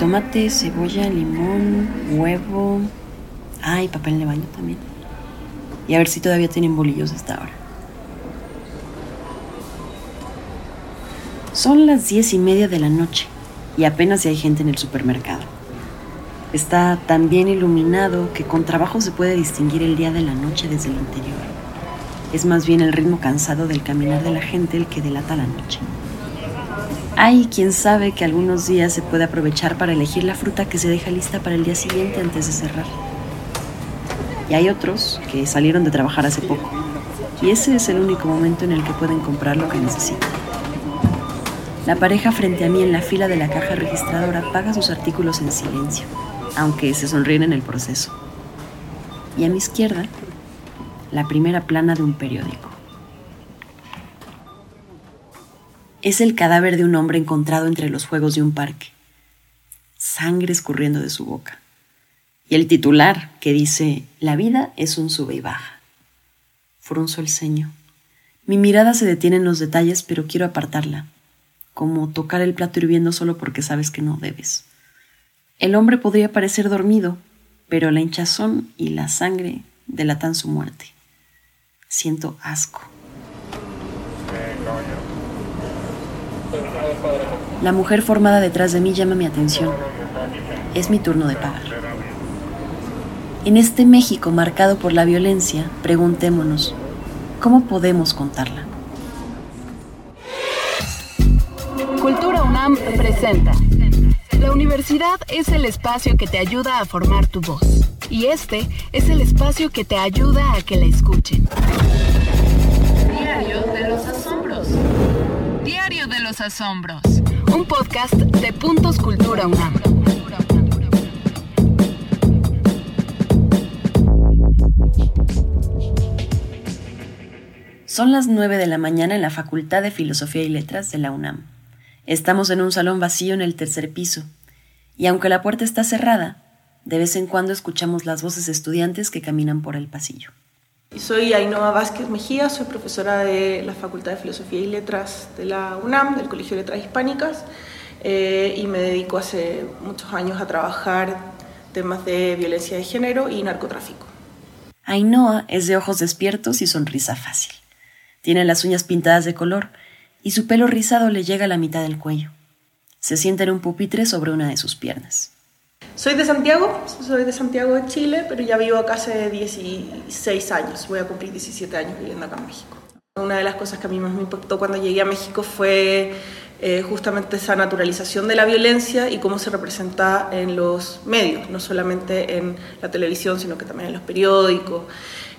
Tomate, cebolla, limón, huevo. Ay, papel de baño también. Y a ver si todavía tienen bolillos hasta ahora. Son las diez y media de la noche y apenas hay gente en el supermercado. Está tan bien iluminado que con trabajo se puede distinguir el día de la noche desde el interior. Es más bien el ritmo cansado del caminar de la gente el que delata la noche. Hay quien sabe que algunos días se puede aprovechar para elegir la fruta que se deja lista para el día siguiente antes de cerrar. Y hay otros que salieron de trabajar hace poco. Y ese es el único momento en el que pueden comprar lo que necesitan. La pareja frente a mí en la fila de la caja registradora paga sus artículos en silencio aunque se sonríen en el proceso. Y a mi izquierda, la primera plana de un periódico. Es el cadáver de un hombre encontrado entre los juegos de un parque. Sangre escurriendo de su boca. Y el titular que dice, la vida es un sube y baja. Frunzo el ceño. Mi mirada se detiene en los detalles, pero quiero apartarla, como tocar el plato hirviendo solo porque sabes que no debes. El hombre podría parecer dormido, pero la hinchazón y la sangre delatan su muerte. Siento asco. La mujer formada detrás de mí llama mi atención. Es mi turno de pagar. En este México marcado por la violencia, preguntémonos, ¿cómo podemos contarla? Cultura UNAM presenta. La universidad es el espacio que te ayuda a formar tu voz. Y este es el espacio que te ayuda a que la escuchen. Diario de los Asombros. Diario de los Asombros. Un podcast de Puntos Cultura UNAM. Son las 9 de la mañana en la Facultad de Filosofía y Letras de la UNAM. Estamos en un salón vacío en el tercer piso, y aunque la puerta está cerrada, de vez en cuando escuchamos las voces de estudiantes que caminan por el pasillo. Soy Ainhoa Vázquez Mejía, soy profesora de la Facultad de Filosofía y Letras de la UNAM, del Colegio de Letras Hispánicas, eh, y me dedico hace muchos años a trabajar temas de violencia de género y narcotráfico. Ainhoa es de ojos despiertos y sonrisa fácil. Tiene las uñas pintadas de color y su pelo rizado le llega a la mitad del cuello. Se sienta en un pupitre sobre una de sus piernas. Soy de Santiago, soy de Santiago de Chile, pero ya vivo acá hace 16 años, voy a cumplir 17 años viviendo acá en México. Una de las cosas que a mí más me impactó cuando llegué a México fue eh, justamente esa naturalización de la violencia y cómo se representa en los medios, no solamente en la televisión, sino que también en los periódicos.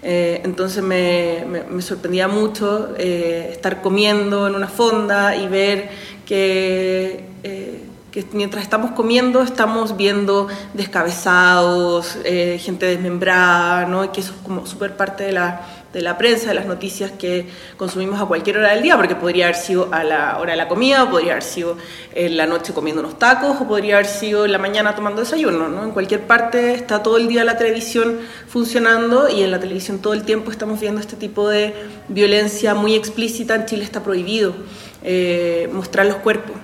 Eh, entonces me, sorprendía mucho eh, estar comiendo en una fonda y ver que, eh, que, mientras estamos comiendo estamos viendo descabezados, gente desmembrada, ¿no? y que eso es como súper parte de la de la prensa, de las noticias que consumimos a cualquier hora del día, porque podría haber sido a la hora de la comida, o podría haber sido en la noche comiendo unos tacos, o podría haber sido en la mañana tomando desayuno. ¿no? En cualquier parte está todo el día la televisión funcionando y en la televisión todo el tiempo estamos viendo este tipo de violencia muy explícita. En Chile está prohibido eh, mostrar los cuerpos.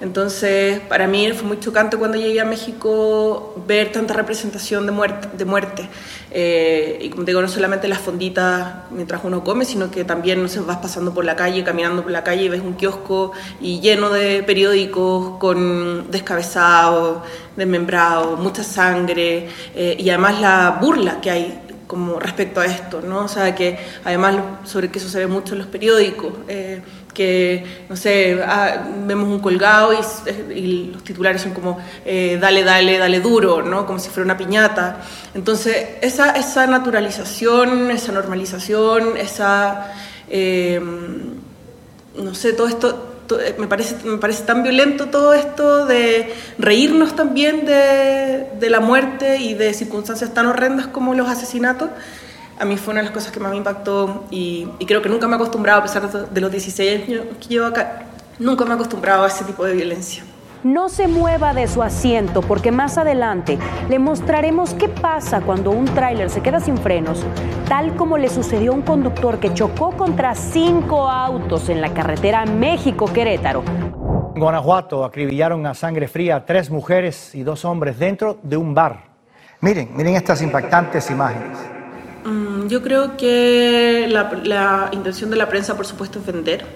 Entonces, para mí fue muy chocante cuando llegué a México ver tanta representación de muerte. De muerte. Eh, y como digo, no solamente las fonditas mientras uno come, sino que también no sé, vas pasando por la calle, caminando por la calle y ves un kiosco y lleno de periódicos con descabezados, desmembrados, mucha sangre eh, y además la burla que hay como respecto a esto, ¿no? O sea, que además sobre que eso se ve mucho en los periódicos. Eh, que, no sé, ah, vemos un colgado y, los titulares son como, eh, dale, dale, dale duro, ¿no? Como si fuera una piñata. Entonces, esa, esa naturalización, esa normalización, esa, eh, no sé, todo esto, eh, me, parece, me parece tan violento todo esto de reírnos también de, de la muerte y de circunstancias tan horrendas como los asesinatos a mí fue una de las cosas que más me impactó y, creo que nunca me he acostumbrado, a pesar de los 16 años que llevo acá, nunca me he acostumbrado a ese tipo de violencia. No se mueva de su asiento porque más adelante le mostraremos qué pasa cuando un tráiler se queda sin frenos, tal como le sucedió a un conductor que chocó contra cinco autos en la carretera México-Querétaro. En Guanajuato acribillaron a sangre fría a tres mujeres y dos hombres dentro de un bar. Miren, miren estas impactantes imágenes. Yo creo que la, la intención de la prensa, por supuesto, es vender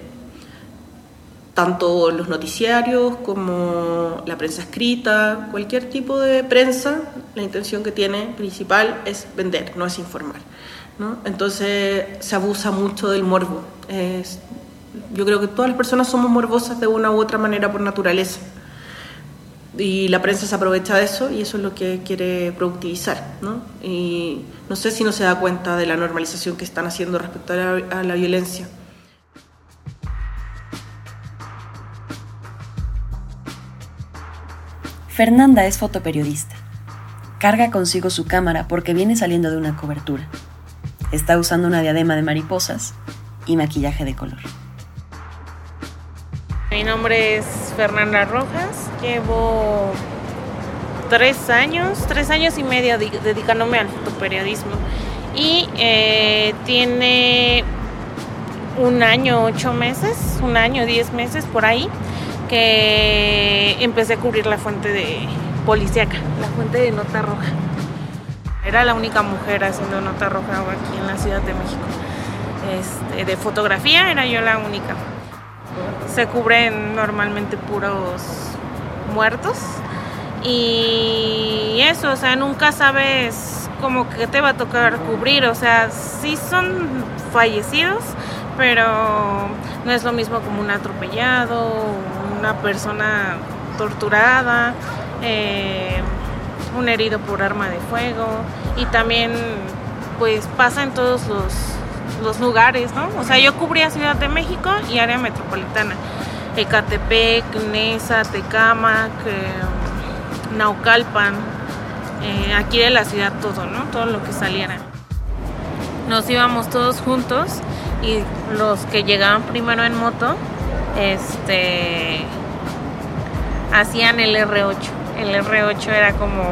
tanto los noticiarios como la prensa escrita, cualquier tipo de prensa, la intención que tiene principal es vender, no es informar. Entonces se abusa mucho del morbo. yo creo que todas las personas somos morbosas de una u otra manera por naturaleza. Y la prensa se aprovecha de eso y eso es lo que quiere productivizar. ¿no? Y no sé si no se da cuenta de la normalización que están haciendo respecto a la, a la violencia. Fernanda es fotoperiodista. Carga consigo su cámara porque viene saliendo de una cobertura. Está usando una diadema de mariposas y maquillaje de color. Mi nombre es Fernanda Rojas. Llevo tres años, tres años y medio dedicándome al fotoperiodismo. Y eh, tiene un año, ocho meses, un año, diez meses por ahí, que empecé a cubrir la fuente de policíaca, la fuente de nota roja. Era la única mujer haciendo nota roja aquí en la Ciudad de México. Este, de fotografía era yo la única. Se cubren normalmente puros muertos. Y eso, o sea, nunca sabes como que te va a tocar cubrir, o sea, sí son fallecidos, pero no es lo mismo como un atropellado, una persona torturada, eh, un herido por arma de fuego. Y también pues pasa en todos los, lugares, ¿no? O sea, yo cubría Ciudad de México y área metropolitana, Ecatepec, Nesa, Tecamac, eh, Naucalpan, eh, aquí de la ciudad todo, ¿no? Todo lo que saliera. Nos íbamos todos juntos y los que llegaban primero en moto este hacían el R8. El R8 era como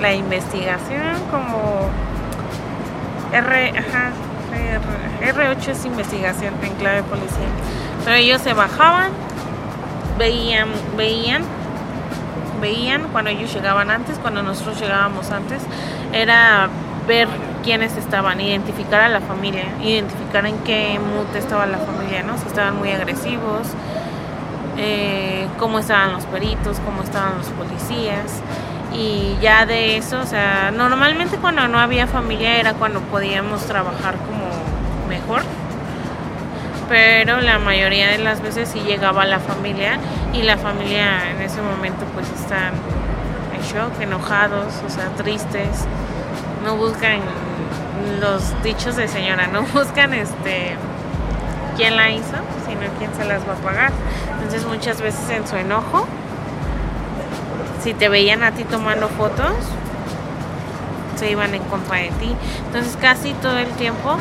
la investigación, como R, ajá, R, 8 es investigación en clave policial. Pero ellos se bajaban, veían, veían, veían cuando ellos llegaban antes, cuando nosotros llegábamos antes, era ver quiénes estaban, identificar a la familia, identificar en qué mood estaba la familia, ¿no? Si estaban muy agresivos, eh, cómo estaban los peritos, cómo estaban los policías. Y ya de eso, o sea, normalmente cuando no había familia era cuando podíamos trabajar como mejor. Pero la mayoría de las veces sí llegaba la familia y la familia en ese momento pues están en shock, enojados, o sea, tristes. No buscan los dichos de señora, no buscan este quién la hizo, sino quién se las va a pagar. Entonces muchas veces en su enojo, si te veían a ti tomando fotos, se iban en contra de ti. Entonces casi todo el tiempo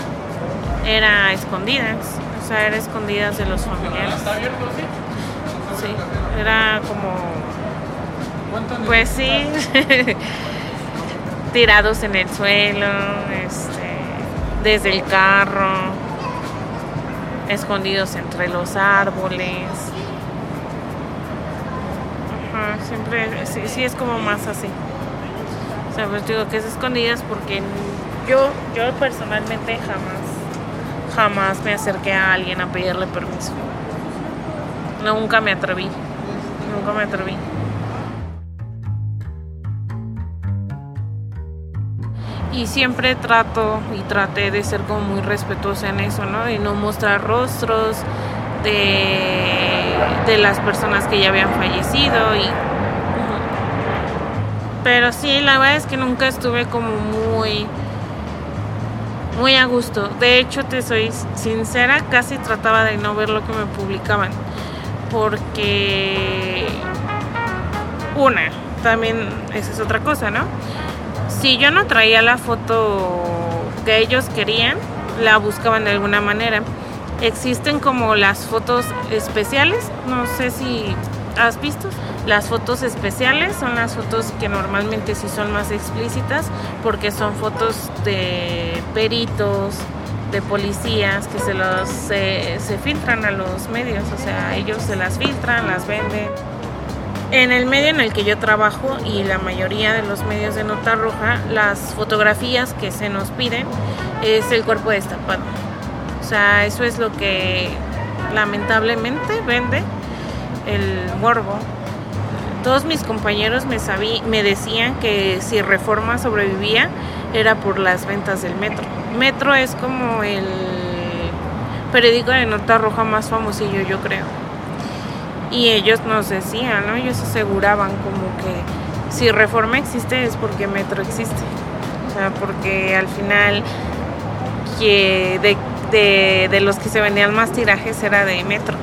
era escondidas, o sea, era escondidas de los familiares. Sí, era como... Pues sí. tirados en el suelo, este, desde el carro, escondidos entre los árboles. Ajá, siempre, sí, sí, es como más así. O sea, pues digo que es escondidas porque yo, yo personalmente jamás, jamás me acerqué a alguien a pedirle permiso. Nunca me atreví, nunca me atreví. y siempre trato y traté de ser como muy respetuosa en eso, ¿no? Y no mostrar rostros de, de las personas que ya habían fallecido y pero sí, la verdad es que nunca estuve como muy muy a gusto. De hecho, te soy sincera, casi trataba de no ver lo que me publicaban porque una, también esa es otra cosa, ¿no? si yo no traía la foto que ellos querían, la buscaban de alguna manera. Existen como las fotos especiales, no sé si has visto, Las fotos especiales son las fotos que normalmente sí son más explícitas porque son fotos de peritos, de policías que se los se, filtran a los medios, o sea, ellos se las filtran, las venden. En el medio en el que yo trabajo y la mayoría de los medios de nota roja, las fotografías que se nos piden es el cuerpo destapado. O sea, eso es lo que lamentablemente vende el morbo. Todos mis compañeros me, me decían que si Reforma sobrevivía era por las ventas del metro. Metro es como el periódico de nota roja más famosillo, yo creo. Y ellos nos decían, ¿no? Ellos aseguraban como que si Reforma existe es porque Metro existe. O sea, porque al final que de, de los que se vendían más tirajes era de Metro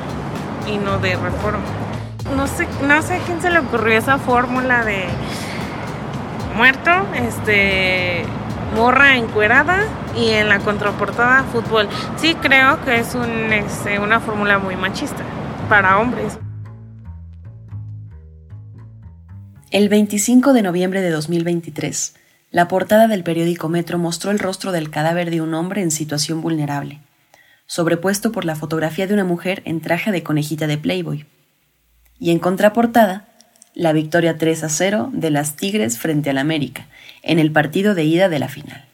y no de Reforma. No sé, no sé a quién se le ocurrió esa fórmula de muerto, este morra encuerada y en la contraportada fútbol. Sí creo que es este, una fórmula muy machista para hombres. El 25 de noviembre de 2023, la portada del periódico Metro mostró el rostro del cadáver de un hombre en situación vulnerable, sobrepuesto por la fotografía de una mujer en traje de conejita de Playboy. Y en contraportada, la victoria 3 a 0 de las Tigres frente al América, en el partido de ida de la final.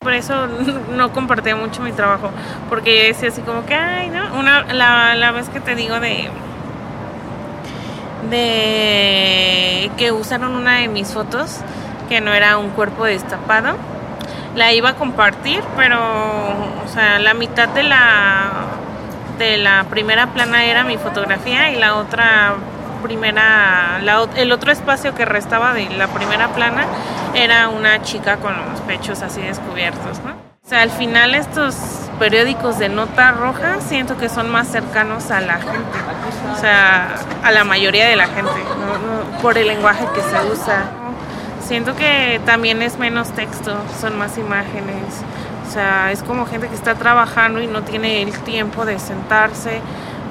Por eso no compartía mucho mi trabajo, porque decía así como que, ay, ¿no? Una, la, la vez que te digo de, de que usaron una de mis fotos, que no era un cuerpo destapado, la iba a compartir, pero, o sea, la mitad de la, de la primera plana era mi fotografía y la otra primera, el otro espacio que restaba de la primera plana era una chica con los pechos así descubiertos, ¿no? O sea, al final estos periódicos de nota roja siento que son más cercanos a la gente, o sea, a la mayoría de la gente, por el lenguaje que se usa. Siento que también es menos texto, son más imágenes. O sea, es como gente que está trabajando y no tiene el tiempo de sentarse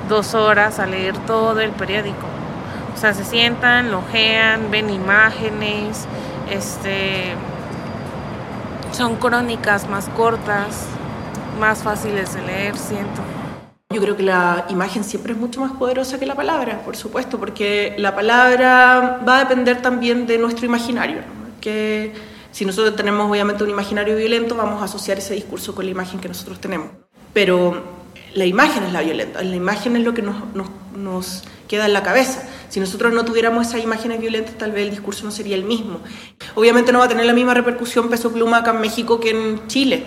dos horas a leer todo el periódico. O sea, se sientan, lojean, ven imágenes, este, son crónicas más cortas, más fáciles de leer, siento. Yo creo que la imagen siempre es mucho más poderosa que la palabra, por supuesto, porque la palabra va a depender también de nuestro imaginario. Que si nosotros tenemos obviamente un imaginario violento, vamos a asociar ese discurso con la imagen que nosotros tenemos. Pero la imagen es la violenta, la imagen es lo que nos, nos, nos queda en la cabeza. Si nosotros no tuviéramos esas imágenes violentas, tal vez el discurso no sería el mismo. Obviamente no va a tener la misma repercusión peso pluma acá en México que en Chile.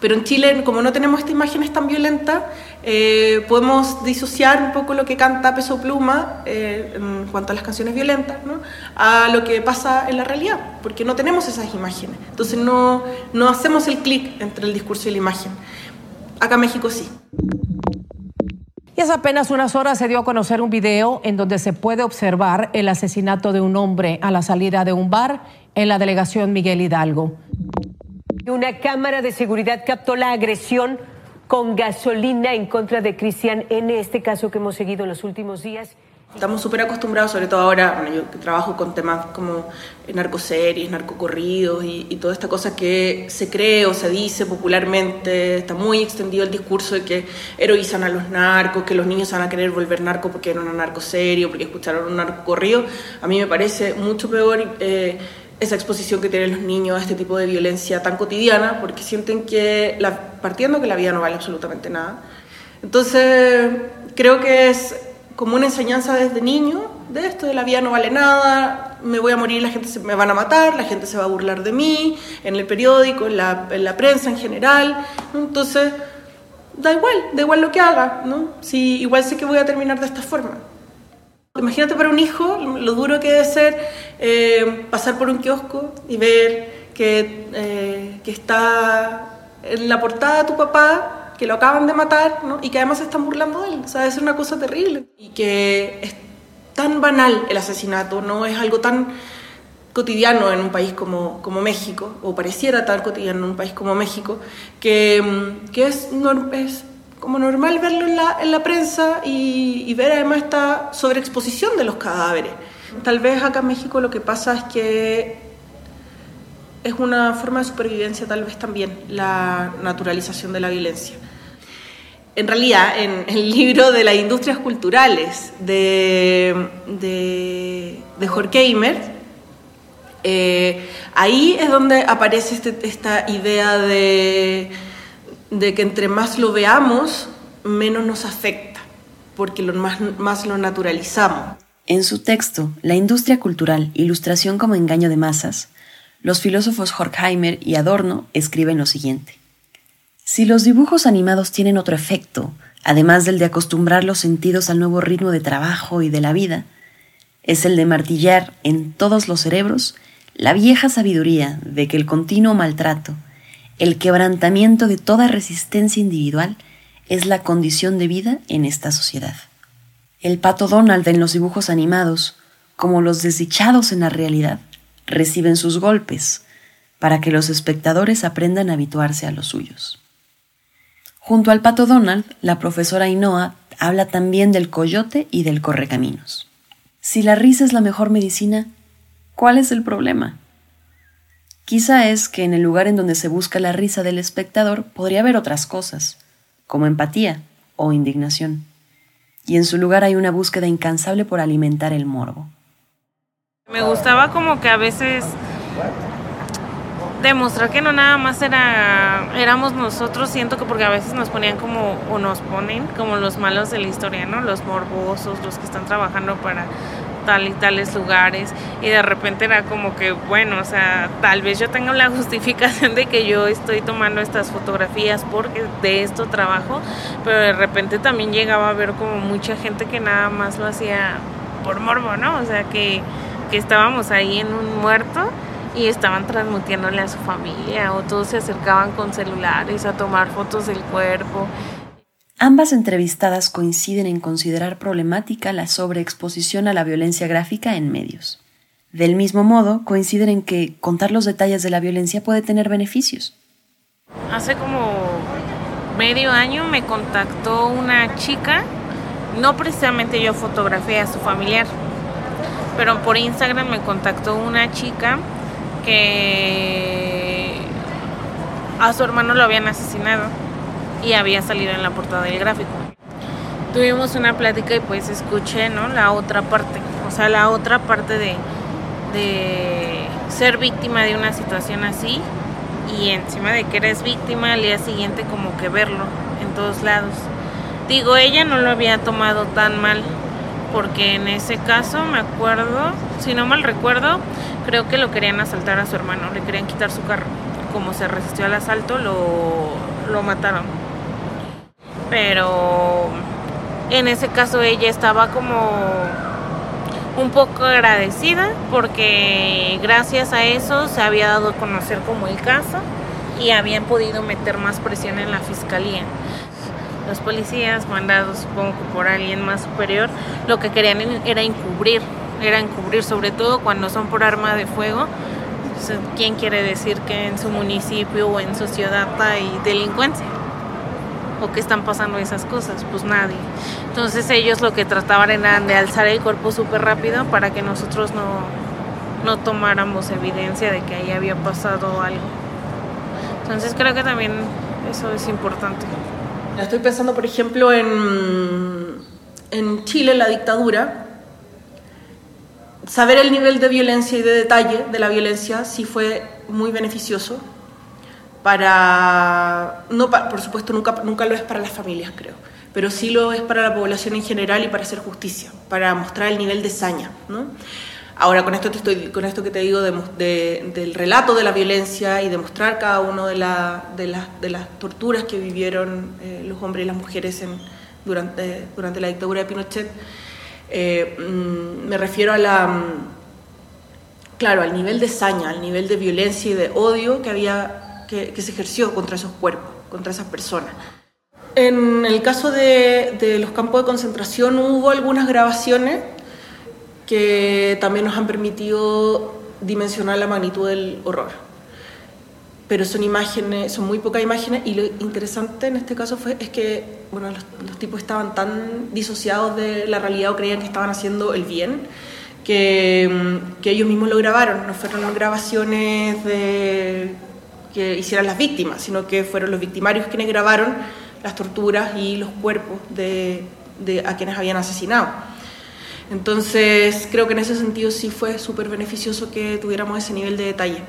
Pero en Chile, como no tenemos estas imágenes tan violentas, eh, podemos disociar un poco lo que canta Peso Pluma eh, en cuanto a las canciones violentas ¿no? a lo que pasa en la realidad, porque no tenemos esas imágenes. Entonces no, no hacemos el clic entre el discurso y la imagen. Acá en México sí. Y hace apenas unas horas se dio a conocer un video en donde se puede observar el asesinato de un hombre a la salida de un bar en la delegación Miguel Hidalgo. Una cámara de seguridad captó la agresión con gasolina en contra de Cristian en este caso que hemos seguido en los últimos días. Estamos súper acostumbrados, sobre todo ahora, bueno, yo trabajo con temas como narcoseries, narcocorridos y, y toda esta cosa que se cree o se dice popularmente, está muy extendido el discurso de que heroizan a los narcos, que los niños van a querer volver narcos porque eran un narcoserio, porque escucharon un narcocorrido. A mí me parece mucho peor eh, esa exposición que tienen los niños a este tipo de violencia tan cotidiana, porque sienten que, la, partiendo que la vida no vale absolutamente nada. Entonces, creo que es como una enseñanza desde niño de esto, de la vida no vale nada, me voy a morir, la gente se, me van a matar, la gente se va a burlar de mí, en el periódico, en la, en la prensa en general. Entonces, da igual, da igual lo que haga, ¿no? Si igual sé que voy a terminar de esta forma. Imagínate para un hijo lo duro que debe ser eh, pasar por un kiosco y ver que, eh, que está en la portada tu papá que lo acaban de matar ¿no? y que además se están burlando de él. O sea, es una cosa terrible. Y que es tan banal el asesinato, no es algo tan cotidiano en un país como, como México, o pareciera tan cotidiano en un país como México, que, que es, es como normal verlo en la, en la prensa y, y ver además esta sobreexposición de los cadáveres. Tal vez acá en México lo que pasa es que es una forma de supervivencia tal vez también la naturalización de la violencia. En realidad, en el libro de las industrias culturales de, de, de Horkheimer, eh, ahí es donde aparece este, esta idea de, de, que entre más lo veamos, menos nos afecta, porque lo más, más lo naturalizamos. En su texto, La industria cultural, ilustración como engaño de masas, los filósofos Horkheimer y Adorno escriben lo siguiente. Si los dibujos animados tienen otro efecto, además del de acostumbrar los sentidos al nuevo ritmo de trabajo y de la vida, es el de martillar en todos los cerebros la vieja sabiduría de que el continuo maltrato, el quebrantamiento de toda resistencia individual, es la condición de vida en esta sociedad. El pato Donald en los dibujos animados, como los desdichados en la realidad, reciben sus golpes, para que los espectadores aprendan a habituarse a los suyos. Junto al pato Donald, la profesora Ainhoa habla también del coyote y del correcaminos. Si la risa es la mejor medicina, ¿cuál es el problema? Quizá es que en el lugar en donde se busca la risa del espectador podría haber otras cosas, como empatía o indignación, y en su lugar hay una búsqueda incansable por alimentar el morbo. Me gustaba como que a veces demostrar que no nada más era éramos nosotros, siento que porque a veces nos ponían como o nos ponen como los malos de la historia, ¿no? Los morbosos, los que están trabajando para tal y tales lugares y de repente era como que bueno, o sea, tal vez yo tenga la justificación de que yo estoy tomando estas fotografías porque de esto trabajo, pero de repente también llegaba a ver como mucha gente que nada más lo hacía por morbo, ¿no? O sea, que, que estábamos ahí en un muerto y estaban transmitiéndole a su familia o todos se acercaban con celulares a tomar fotos del cuerpo. Ambas entrevistadas coinciden en considerar problemática la sobreexposición a la violencia gráfica en medios. Del mismo modo, coinciden en que contar los detalles de la violencia puede tener beneficios. Hace como medio año me contactó una chica, no precisamente yo fotografié a su familiar, pero por Instagram me contactó una chica que a su hermano lo habían asesinado y había salido en la portada del gráfico. Tuvimos una plática y pues escuché, ¿no? La otra parte, o sea, la otra parte de, de ser víctima de una situación así y encima de que eres víctima al día siguiente como que verlo en todos lados. Digo, ella no lo había tomado tan mal porque en ese caso me acuerdo, si no mal recuerdo, creo que lo querían asaltar a su hermano, le querían quitar su carro. Como se resistió al asalto, lo, lo mataron. Pero en ese caso ella estaba como un poco agradecida porque gracias a eso se había dado a conocer como el caso y habían podido meter más presión en la fiscalía. Los policías mandados supongo por alguien más superior lo que querían era encubrir era encubrir, sobre todo cuando son por arma de fuego. ¿Quién quiere decir que en su municipio o en su ciudad hay delincuencia? ¿O que están pasando esas cosas? Pues nadie. Entonces ellos lo que trataban era de alzar el cuerpo súper rápido para que nosotros no, no tomáramos evidencia de que ahí había pasado algo. Entonces creo que también eso es importante. Estoy pensando, por ejemplo, en, en Chile, la dictadura, saber el nivel de violencia y de detalle de la violencia sí fue muy beneficioso para, no por supuesto nunca, nunca lo es para las familias creo, pero sí lo es para la población en general y para hacer justicia, para mostrar el nivel de saña. ¿no? Ahora con esto, te estoy, con esto que te digo de, del relato de la violencia y de mostrar cada una de, la, de, de las torturas que vivieron eh, los hombres y las mujeres en, durante, durante la dictadura de Pinochet, eh, mm, me refiero a la, mm, claro, al nivel de saña, al nivel de violencia y de odio que, había, que, se ejerció contra esos cuerpos, contra esas personas. En el caso de, de, los campos de concentración hubo algunas grabaciones que también nos han permitido dimensionar la magnitud del horror. pero son imágenes, son muy pocas imágenes y lo interesante en este caso fue es que bueno, los, tipos estaban tan disociados de la realidad o creían que estaban haciendo el bien que, que ellos mismos lo grabaron, no fueron grabaciones de, que hicieran las víctimas, sino que fueron los victimarios quienes grabaron las torturas y los cuerpos de, a quienes habían asesinado. Entonces creo que en ese sentido sí fue súper beneficioso que tuviéramos ese nivel de detalle.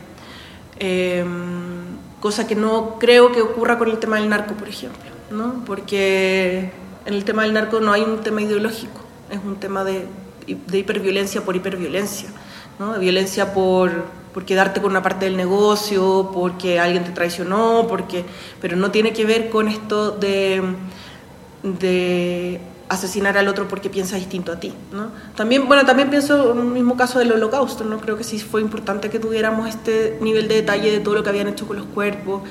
Em, cosa que no creo que ocurra con el tema del narco, por ejemplo, ¿no? porque en el tema del narco no hay un tema ideológico, es un tema de, de hiperviolencia por hiperviolencia, ¿no? de violencia por, por quedarte con una parte del negocio, porque alguien te traicionó, porque, pero no tiene que ver con esto de, de asesinar al otro porque piensa distinto a ti. ¿no? También, bueno, también pienso en el mismo caso del holocausto, ¿no? creo que sí fue importante que tuviéramos este nivel de detalle de todo lo que habían hecho con los cuerpos,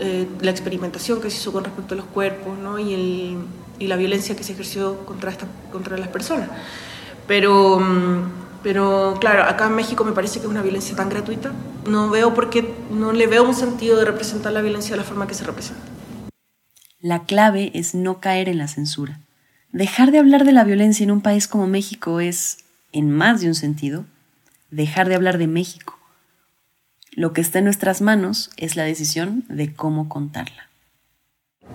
eh, la experimentación que se hizo con respecto a los cuerpos ¿no? y, el, y la violencia que se ejerció contra, esta, contra las personas. Pero, mm, pero claro, acá en México me parece que es una violencia tan gratuita, no veo por qué, no le veo un sentido de representar la violencia de la forma que se representa. La clave es no caer en la censura Dejar de hablar de la violencia en un país como México es, en más de un sentido, dejar de hablar de México. Lo que está en nuestras manos es la decisión de cómo contarla.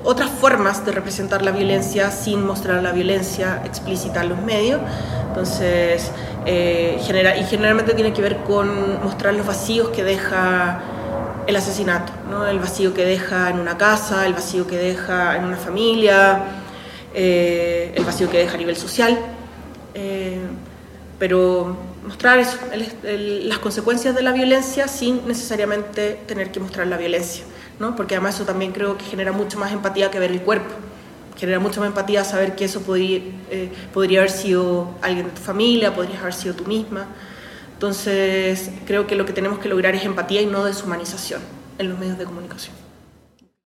Otras formas de representar la violencia sin mostrar la violencia explícita en los medios, entonces, eh, genera, y generalmente tiene que ver con mostrar los vacíos que deja el asesinato, ¿no? el vacío que deja en una casa, el vacío que deja en una familia, eh, el vacío que deja a nivel social, eh, pero mostrar eso, las consecuencias de la violencia sin necesariamente tener que mostrar la violencia, ¿no? porque además eso también creo que genera mucho más empatía que ver el cuerpo, genera mucha más empatía saber que eso podría, eh, podría haber sido alguien de tu familia, podría haber sido tú misma. Entonces creo que lo que tenemos que lograr es empatía y no deshumanización en los medios de comunicación.